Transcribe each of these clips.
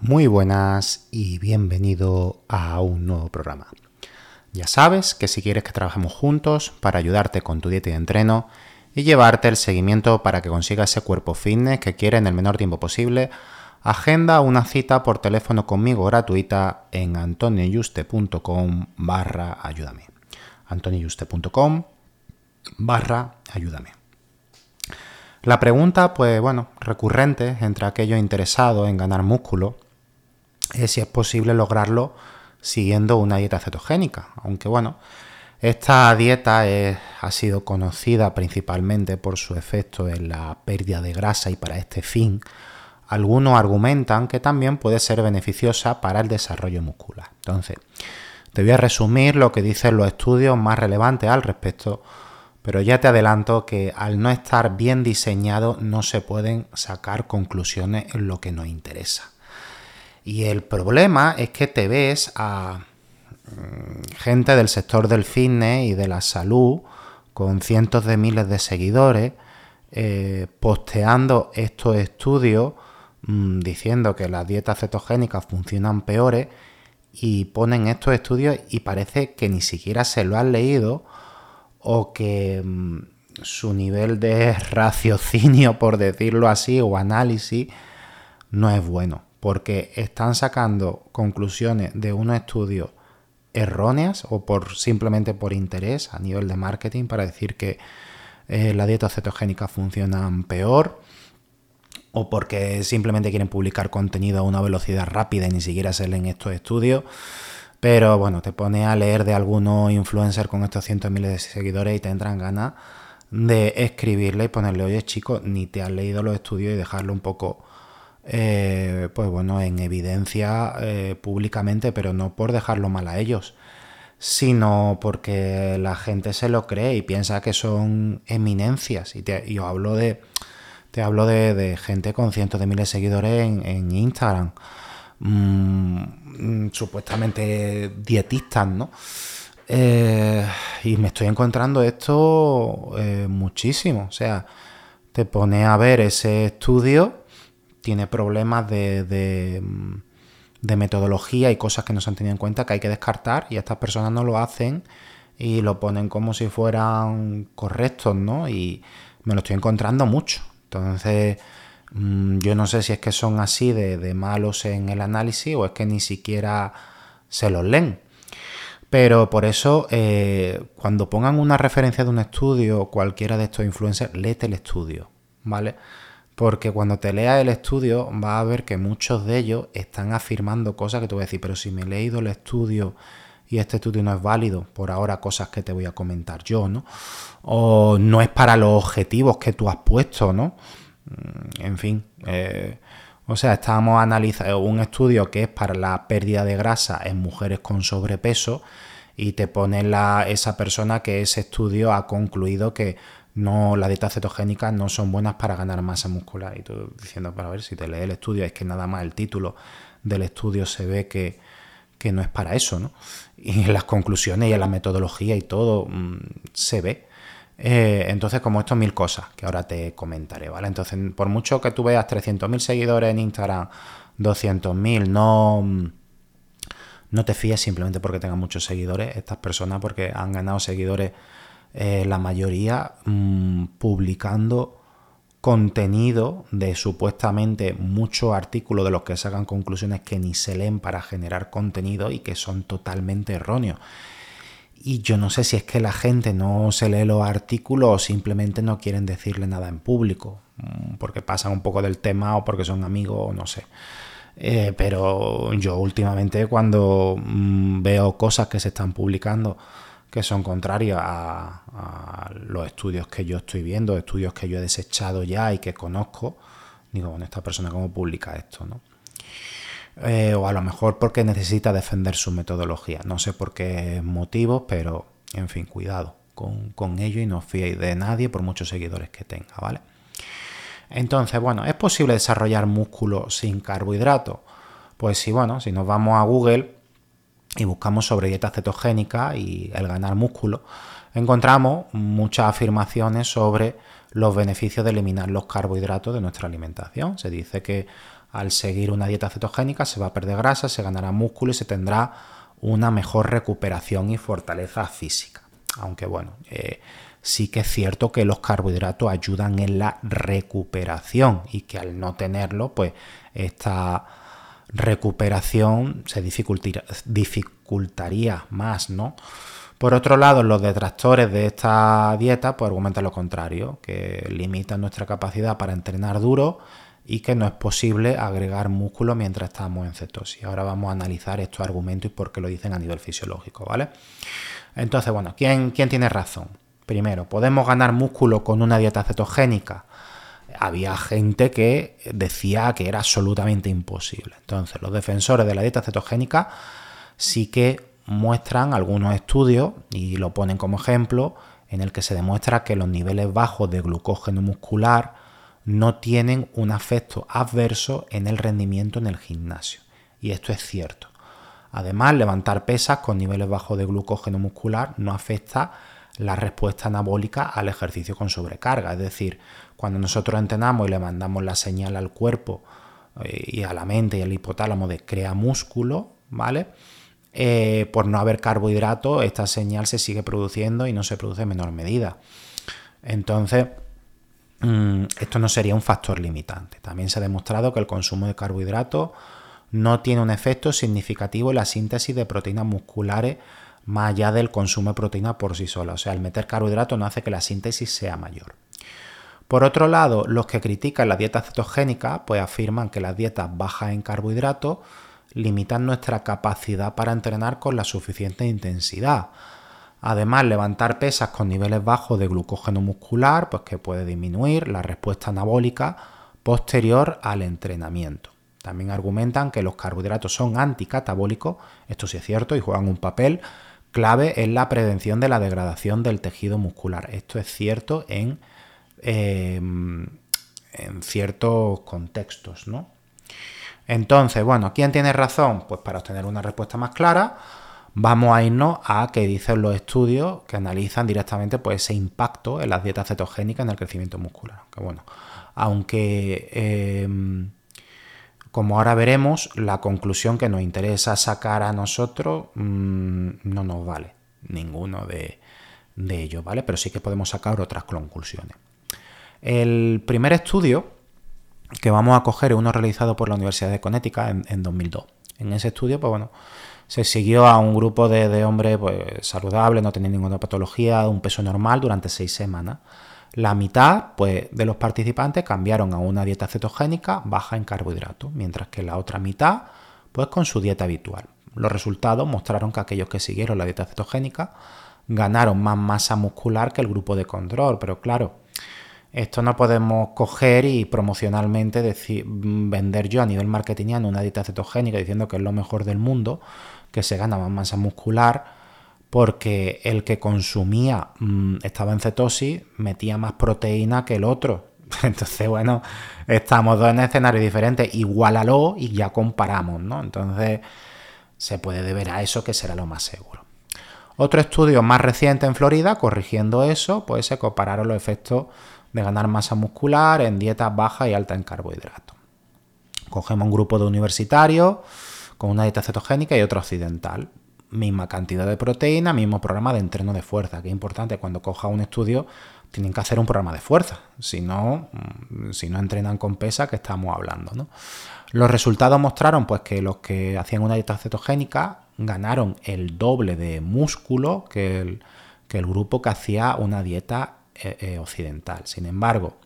Muy buenas y bienvenido a un nuevo programa. Ya sabes que si quieres que trabajemos juntos para ayudarte con tu dieta y entreno y llevarte el seguimiento para que consigas ese cuerpo fitness que quieres en el menor tiempo posible, agenda una cita por teléfono conmigo gratuita en antonioyuste.com barra ayúdame. antonioyuste.com barra ayúdame. La pregunta, pues bueno, recurrente entre aquellos interesados en ganar músculo es si es posible lograrlo siguiendo una dieta cetogénica. Aunque bueno, esta dieta ha sido conocida principalmente por su efecto en la pérdida de grasa y para este fin, algunos argumentan que también puede ser beneficiosa para el desarrollo muscular. Entonces, te voy a resumir lo que dicen los estudios más relevantes al respecto, pero ya te adelanto que al no estar bien diseñado no se pueden sacar conclusiones en lo que nos interesa. Y el problema es que te ves a mm, gente del sector del fitness y de la salud con cientos de miles de seguidores eh, posteando estos estudios mm, diciendo que las dietas cetogénicas funcionan peores y ponen estos estudios y parece que ni siquiera se lo han leído o que mm, su nivel de raciocinio, por decirlo así, o análisis no es bueno porque están sacando conclusiones de unos estudios erróneas o por simplemente por interés a nivel de marketing para decir que eh, la dieta cetogénica funciona peor o porque simplemente quieren publicar contenido a una velocidad rápida y ni siquiera se leen estos estudios. Pero bueno, te pone a leer de algunos influencers con estos cientos de miles de seguidores y te entran ganas de escribirle y ponerle, oye chicos, ni te has leído los estudios y dejarlo un poco eh, pues bueno, en evidencia eh, públicamente, pero no por dejarlo mal a ellos, sino porque la gente se lo cree y piensa que son eminencias. Y te, hablo de, te hablo de, gente con cientos de miles de seguidores en, Instagram, mm, supuestamente dietistas, ¿no? Eh, y me estoy encontrando esto muchísimo. O sea, te pone a ver ese estudio tiene problemas de, metodología y cosas que no se han tenido en cuenta que hay que descartar y estas personas no lo hacen y lo ponen como si fueran correctos, ¿no? Y me lo estoy encontrando mucho. Entonces, mm, yo no sé si es que son así de, malos en el análisis o es que ni siquiera se los leen. Pero por eso, eh, cuando pongan una referencia de un estudio, cualquiera de estos influencers, léete el estudio, ¿vale? Porque cuando te leas el estudio vas a ver que muchos de ellos están afirmando cosas que te voy a decir, pero si me he leído el estudio y este estudio no es válido, por ahora cosas que te voy a comentar yo, ¿no? O no es para los objetivos que tú has puesto, ¿no? Mm, en fin, eh, o sea, estábamos analizando un estudio que es para la pérdida de grasa en mujeres con sobrepeso y te pone la, esa persona que ese estudio ha concluido que no, las dietas cetogénicas no son buenas para ganar masa muscular. Y tú diciendo, para ver si te lees el estudio, es que nada más el título del estudio se ve que, no es para eso, ¿no? Y en las conclusiones y en la metodología y todo mm, se ve. Eh, entonces, como esto, mil cosas que ahora te comentaré, ¿vale? Entonces, por mucho que tú veas 300.000 seguidores en Instagram, 200.000, no, no te fíes simplemente porque tengan muchos seguidores. Estas personas, porque han ganado seguidores eh, la mayoría mm, publicando contenido de supuestamente muchos artículos de los que sacan conclusiones que ni se leen para generar contenido y que son totalmente erróneos. Y yo no sé si es que la gente no se lee los artículos o simplemente no quieren decirle nada en público, mm, porque pasan un poco del tema o porque son amigos o no sé. Eh, pero yo últimamente cuando mm, veo cosas que se están publicando que son contrarias a, los estudios que yo estoy viendo, estudios que yo he desechado ya y que conozco, digo, bueno, esta persona cómo publica esto, ¿no? Eh, o a lo mejor porque necesita defender su metodología. No sé por qué motivos, pero en fin, cuidado con, ello y no os de nadie por muchos seguidores que tenga, ¿vale? Entonces, bueno, ¿es posible desarrollar músculo sin carbohidratos? Pues sí, bueno, si nos vamos a Google y buscamos sobre dieta cetogénica y el ganar músculo, encontramos muchas afirmaciones sobre los beneficios de eliminar los carbohidratos de nuestra alimentación. Se dice que al seguir una dieta cetogénica se va a perder grasa, se ganará músculo y se tendrá una mejor recuperación y fortaleza física. Aunque bueno, eh, sí que es cierto que los carbohidratos ayudan en la recuperación y que al no tenerlo, pues esta recuperación se dificultaría más, ¿no? Por otro lado, los detractores de esta dieta pues argumentan lo contrario, que limitan nuestra capacidad para entrenar duro y que no es posible agregar músculo mientras estamos en cetosis. Ahora vamos a analizar estos argumentos y por qué lo dicen a nivel fisiológico, ¿vale? Entonces, bueno, ¿quién, quién tiene razón? Primero, ¿podemos ganar músculo con una dieta cetogénica? Había gente que decía que era absolutamente imposible. Entonces, los defensores de la dieta cetogénica sí que muestran algunos estudios y lo ponen como ejemplo en el que se demuestra que los niveles bajos de glucógeno muscular no tienen un efecto adverso en el rendimiento en el gimnasio. Y esto es cierto. Además, levantar pesas con niveles bajos de glucógeno muscular no afecta la respuesta anabólica al ejercicio con sobrecarga. Es decir, cuando nosotros entrenamos y le mandamos la señal al cuerpo eh, y a la mente y al hipotálamo de crea músculo, ¿vale? Eh, por no haber carbohidratos, esta señal se sigue produciendo y no se produce en menor medida. Entonces, Mm, esto no sería un factor limitante. También se ha demostrado que el consumo de carbohidratos no tiene un efecto significativo en la síntesis de proteínas musculares más allá del consumo de proteína por sí sola. O sea, el meter carbohidratos no hace que la síntesis sea mayor. Por otro lado, los que critican la dieta cetogénica pues afirman que las dietas bajas en carbohidratos limitan nuestra capacidad para entrenar con la suficiente intensidad Además, levantar pesas con niveles bajos de glucógeno muscular, pues que puede disminuir la respuesta anabólica posterior al entrenamiento. También argumentan que los carbohidratos son anticatabólicos, esto sí es cierto, y juegan un papel clave en la prevención de la degradación del tejido muscular. Esto es cierto en, em, en ciertos contextos, ¿no? Entonces, bueno, ¿quién tiene razón? Pues para obtener una respuesta más clara, vamos a irnos a que dicen los estudios que analizan directamente pues, ese impacto en las dietas cetogénicas en el crecimiento muscular. Que bueno, aunque em, como ahora veremos, la conclusión que nos interesa sacar a nosotros mm, no nos vale ninguno de, ellos, ¿vale? Pero sí que podemos sacar otras conclusiones. El primer estudio que vamos a coger es uno realizado por la Universidad de Connecticut en, en 2002. En ese estudio, pues bueno, se siguió a un grupo de, hombres pues, saludables, no tenían ninguna patología, un peso normal durante seis semanas. La mitad pues, de los participantes cambiaron a una dieta cetogénica baja en carbohidratos, mientras que la otra mitad pues, con su dieta habitual. Los resultados mostraron que aquellos que siguieron la dieta cetogénica ganaron más masa muscular que el grupo de control, pero claro, esto no podemos coger y promocionalmente decir, vender yo a nivel marketingiano una dieta cetogénica diciendo que es lo mejor del mundo, que se gana más masa muscular porque el que consumía mm, estaba en cetosis, metía más proteína que el otro. Entonces, bueno, estamos dos en escenarios diferentes, igualalo y ya comparamos, ¿no? Entonces, se puede deber a eso que será lo más seguro. Otro estudio más reciente en Florida, corrigiendo eso, pues se compararon los efectos de ganar masa muscular en dietas bajas y alta en carbohidratos. Cogemos un grupo de universitarios, con una dieta cetogénica y otra occidental. Misma cantidad de proteína, mismo programa de entreno de fuerza, que es importante cuando coja un estudio tienen que hacer un programa de fuerza, si no, mm, si no entrenan con pesa que estamos hablando. ¿no? Los resultados mostraron pues, que los que hacían una dieta cetogénica ganaron el doble de músculo que el, que el grupo que hacía una dieta eh, eh, occidental. Sin embargo,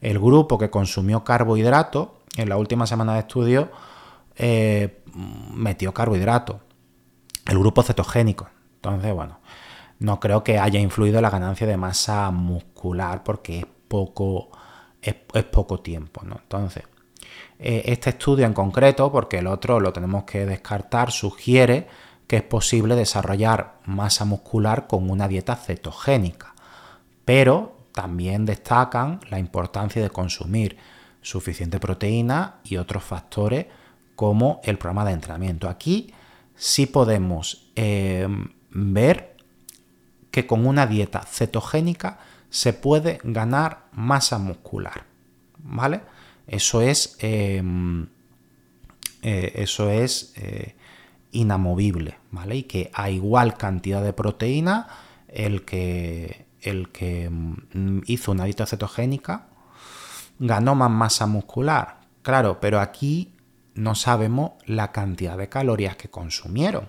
el grupo que consumió carbohidrato en la última semana de estudio eh, metió carbohidrato. El grupo cetogénico. Entonces, bueno, no creo que haya influido la ganancia de masa muscular porque es poco, es, poco tiempo. ¿no? Entonces, este estudio en concreto, porque el otro lo tenemos que descartar, sugiere que es posible desarrollar masa muscular con una dieta cetogénica, pero también destacan la importancia de consumir suficiente proteína y otros factores como el programa de entrenamiento. Aquí sí podemos eh, ver que con una dieta cetogénica se puede ganar masa muscular. ¿Vale? Eso es. Eh, eh, eso es inamovible, ¿vale? Y que a igual cantidad de proteína, el que, el que mm, hizo una dieta cetogénica ganó más masa muscular. Claro, pero aquí no sabemos la cantidad de calorías que consumieron.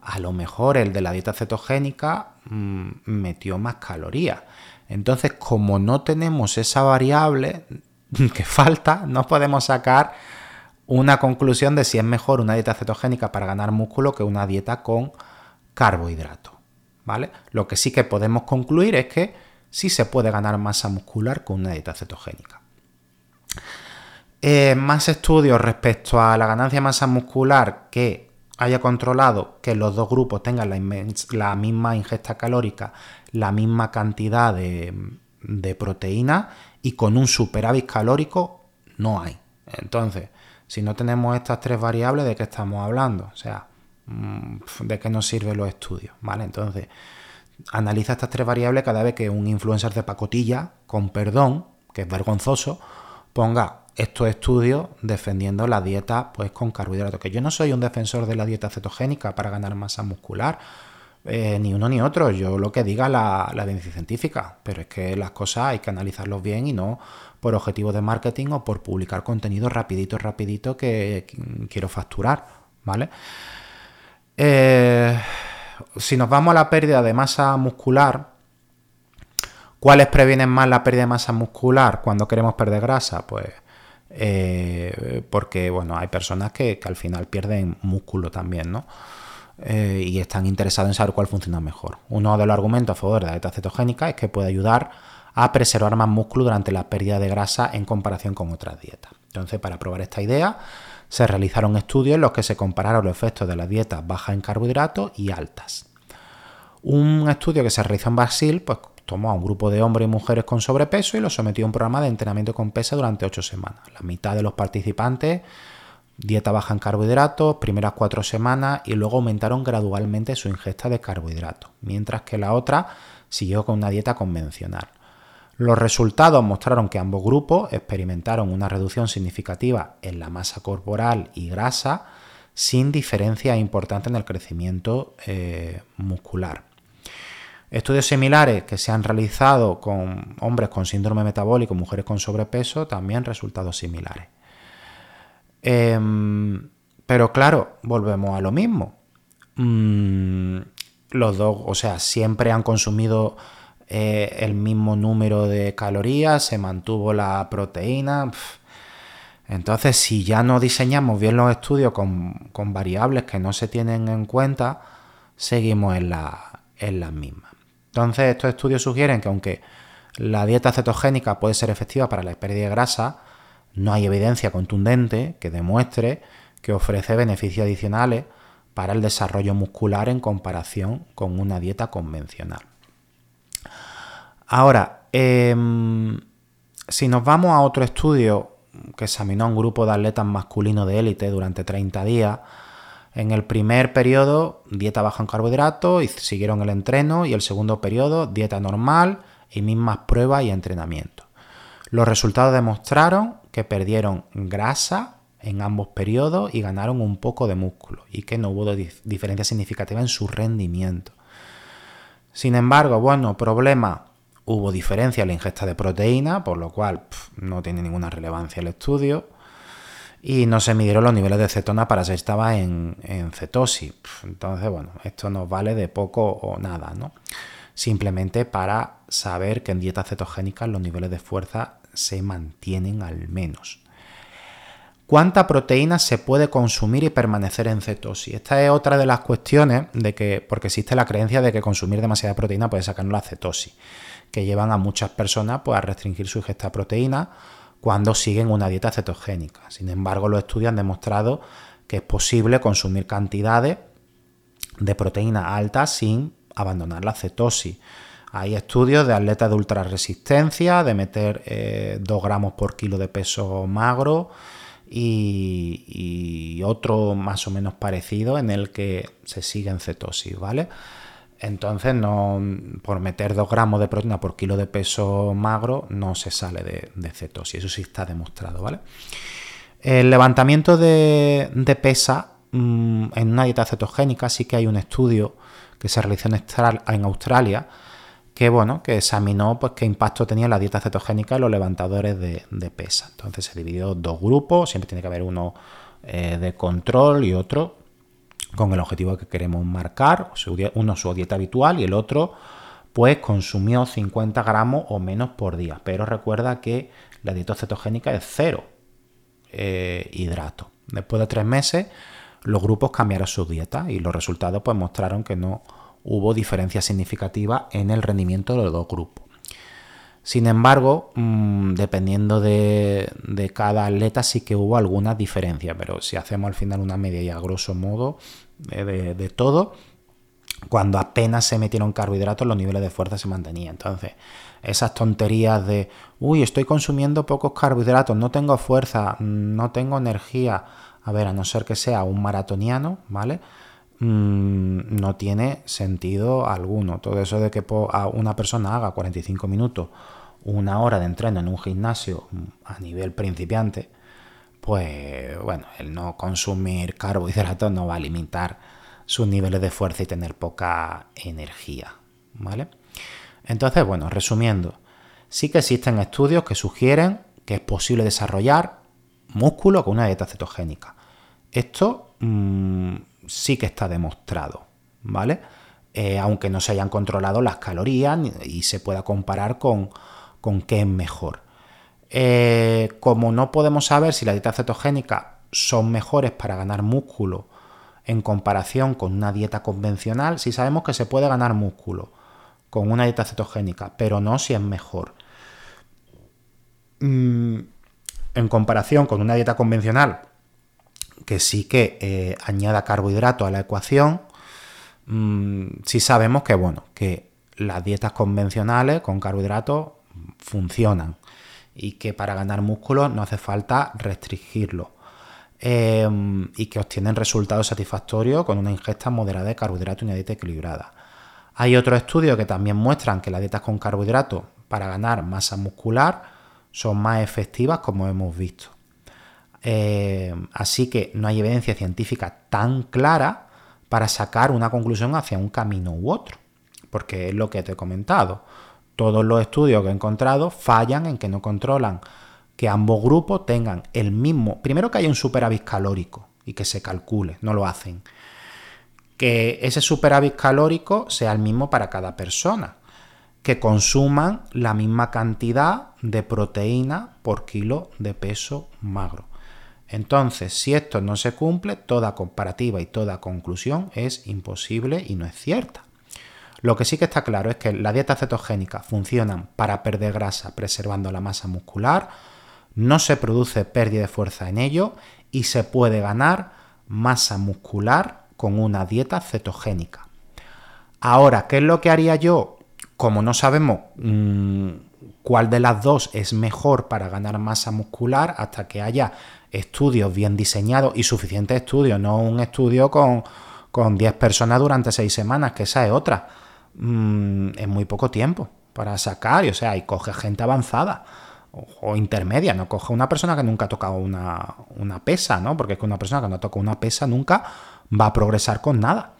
A lo mejor el de la dieta cetogénica mm, metió más calorías. Entonces, como no tenemos esa variable que falta, no podemos sacar una conclusión de si es mejor una dieta cetogénica para ganar músculo que una dieta con carbohidratos. ¿Vale? Lo que sí que podemos concluir es que sí se puede ganar masa muscular con una dieta cetogénica. Eh, más estudios respecto a la ganancia de masa muscular que haya controlado que los dos grupos tengan la, misma ingesta calórica, la misma cantidad de, de proteína y con un superávit calórico no hay. Entonces, si no tenemos estas tres variables, ¿de qué estamos hablando? O sea, mm, ¿de qué nos sirven los estudios? ¿Vale? Entonces, analiza estas tres variables cada vez que un influencer de pacotilla, con perdón, que es vergonzoso, ponga estos estudios defendiendo la dieta pues con carbohidratos. Que yo no soy un defensor de la dieta cetogénica para ganar masa muscular, eh, ni uno ni otro. Yo lo que diga la, la evidencia científica, pero es que las cosas hay que analizarlos bien y no por objetivos de marketing o por publicar contenido rapidito, rapidito que quiero facturar, ¿vale? Eh, si nos vamos a la pérdida de masa muscular, ¿cuáles previenen más la pérdida de masa muscular cuando queremos perder grasa? Pues eh, porque, bueno, hay personas que, al final pierden músculo también, ¿no? Eh, y están interesados en saber cuál funciona mejor. Uno de los argumentos a favor de la dieta cetogénica es que puede ayudar a preservar más músculo durante la pérdida de grasa en comparación con otras dietas. Entonces, para probar esta idea, se realizaron estudios en los que se compararon los efectos de las dietas bajas en carbohidratos y altas. Un estudio que se realizó en Brasil, pues tomó a un grupo de hombres y mujeres con sobrepeso y los sometió a un programa de entrenamiento con pesa durante ocho semanas. La mitad de los participantes, dieta baja en carbohidratos, primeras cuatro semanas y luego aumentaron gradualmente su ingesta de carbohidratos, mientras que la otra siguió con una dieta convencional. Los resultados mostraron que ambos grupos experimentaron una reducción significativa en la masa corporal y grasa sin diferencia importante en el crecimiento eh, muscular. Estudios similares que se han realizado con hombres con síndrome metabólico, mujeres con sobrepeso, también resultados similares. Em, pero claro, volvemos a lo mismo. Mm, los dos, o sea, siempre han consumido eh, el mismo número de calorías, se mantuvo la proteína. Entonces, si ya no diseñamos bien los estudios con, variables que no se tienen en cuenta, seguimos en, la, en las mismas. Entonces, estos estudios sugieren que aunque la dieta cetogénica puede ser efectiva para la pérdida de grasa, no hay evidencia contundente que demuestre que ofrece beneficios adicionales para el desarrollo muscular en comparación con una dieta convencional. Ahora, em, si nos vamos a otro estudio que examinó a un grupo de atletas masculinos de élite durante 30 días, en el primer periodo, dieta baja en carbohidratos y siguieron el entreno, y el segundo periodo, dieta normal y mismas pruebas y entrenamiento. Los resultados demostraron que perdieron grasa en ambos periodos y ganaron un poco de músculo y que no hubo diferencia significativa en su rendimiento. Sin embargo, bueno, problema, hubo diferencia en la ingesta de proteína, por lo cual no tiene ninguna relevancia el estudio. Y no se midieron los niveles de cetona para si estaba en, cetosis. Entonces, bueno, esto nos vale de poco o nada, ¿no? Simplemente para saber que en dietas cetogénicas los niveles de fuerza se mantienen al menos. ¿Cuánta proteína se puede consumir y permanecer en cetosis? Esta es otra de las cuestiones de que, porque existe la creencia de que consumir demasiada proteína puede sacarnos la cetosis que llevan a muchas personas pues, a restringir su ingesta de proteína cuando siguen una dieta cetogénica. Sin embargo, los estudios han demostrado que es posible consumir cantidades de proteína altas sin abandonar la cetosis. Hay estudios de atletas de ultra resistencia, de meter 2 eh, gramos por kilo de peso magro y, y, otro más o menos parecido en el que se sigue en cetosis, ¿vale? Entonces, no, por meter 2 gramos de proteína por kilo de peso magro, no se sale de, cetosis. Eso sí está demostrado, ¿vale? El levantamiento de, pesa mm, en una dieta cetogénica sí que hay un estudio que se realizó en Australia que bueno, que examinó pues, qué impacto tenía la dieta cetogénica en los levantadores de, pesa. Entonces se dividió dos grupos, siempre tiene que haber uno eh, de control y otro con el objetivo que queremos marcar, uno su dieta habitual y el otro pues consumió 50 gramos o menos por día. Pero recuerda que la dieta cetogénica es cero eh, hidrato. Después de tres meses los grupos cambiaron su dieta y los resultados pues mostraron que no hubo diferencia significativa en el rendimiento de los dos grupos. Sin embargo, mm, dependiendo de, cada atleta sí que hubo alguna diferencia, pero si hacemos al final una media y a grosso modo de, de todo, cuando apenas se metieron carbohidratos los niveles de fuerza se mantenían. Entonces, esas tonterías de, uy, estoy consumiendo pocos carbohidratos, no tengo fuerza, no tengo energía, a ver, a no ser que sea un maratoniano, ¿vale? Mm, no tiene sentido alguno. Todo eso de que una persona haga 45 minutos, una hora de entreno en un gimnasio mm, a nivel principiante, pues bueno, el no consumir carbohidratos no va a limitar sus niveles de fuerza y tener poca energía, ¿vale? Entonces, bueno, resumiendo, sí que existen estudios que sugieren que es posible desarrollar músculo con una dieta cetogénica. Esto mm, sí que está demostrado, ¿vale? Eh, aunque no se hayan controlado las calorías y se pueda comparar con, con qué es mejor. Eh, como no podemos saber si las dietas cetogénicas son mejores para ganar músculo en comparación con una dieta convencional, si sabemos que se puede ganar músculo con una dieta cetogénica, pero no si es mejor. Mm, en comparación con una dieta convencional, que sí que eh, añada carbohidratos a la ecuación, mm, sí sabemos que, bueno, que las dietas convencionales con carbohidratos funcionan y que para ganar músculo no hace falta restringirlo em, y que obtienen resultados satisfactorios con una ingesta moderada de carbohidratos y una dieta equilibrada. Hay otros estudios que también muestran que las dietas con carbohidratos para ganar masa muscular son más efectivas como hemos visto. Eh, así que no hay evidencia científica tan clara para sacar una conclusión hacia un camino u otro, porque es lo que te he comentado. Todos los estudios que he encontrado fallan en que no controlan que ambos grupos tengan el mismo, primero que haya un superávit calórico y que se calcule, no lo hacen. Que ese superávit calórico sea el mismo para cada persona, que consuman la misma cantidad de proteína por kilo de peso magro. Entonces, si esto no se cumple, toda comparativa y toda conclusión es imposible y no es cierta. Lo que sí que está claro es que la dieta cetogénica funcionan para perder grasa preservando la masa muscular, no se produce pérdida de fuerza en ello y se puede ganar masa muscular con una dieta cetogénica. Ahora, ¿qué es lo que haría yo? Como no sabemos mm, cuál de las dos es mejor para ganar masa muscular hasta que haya estudios bien diseñados y suficientes estudios, no un estudio con, con 10 personas durante 6 semanas, que esa es otra. Mm, es muy poco tiempo para sacar, y, o sea, y coge gente avanzada o, intermedia, no coge una persona que nunca ha tocado una, pesa, ¿no? Porque es que una persona que no toca una pesa nunca va a progresar con nada.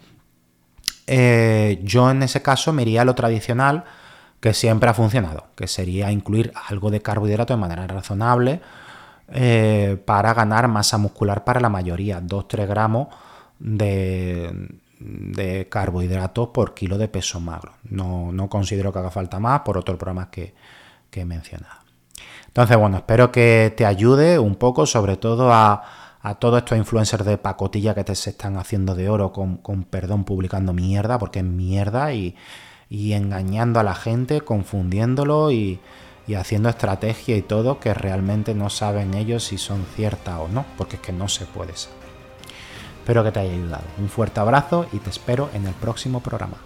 Eh, yo en ese caso me lo tradicional, que siempre ha funcionado, que sería incluir algo de carbohidrato de manera razonable eh, para ganar masa muscular para la mayoría, 2-3 gramos de, de carbohidratos por kilo de peso magro. No, considero que haga falta más por otros programas que, que he mencionado. Entonces, bueno, espero que te ayude un poco, sobre todo a, todos estos influencers de pacotilla que te se están haciendo de oro con, perdón publicando mierda, porque es mierda, y, engañando a la gente, confundiéndolo y, y, haciendo estrategia y todo que realmente no saben ellos si son ciertas o no, porque es que no se puede saber. Espero que te haya ayudado. Un fuerte abrazo y te espero en el próximo programa.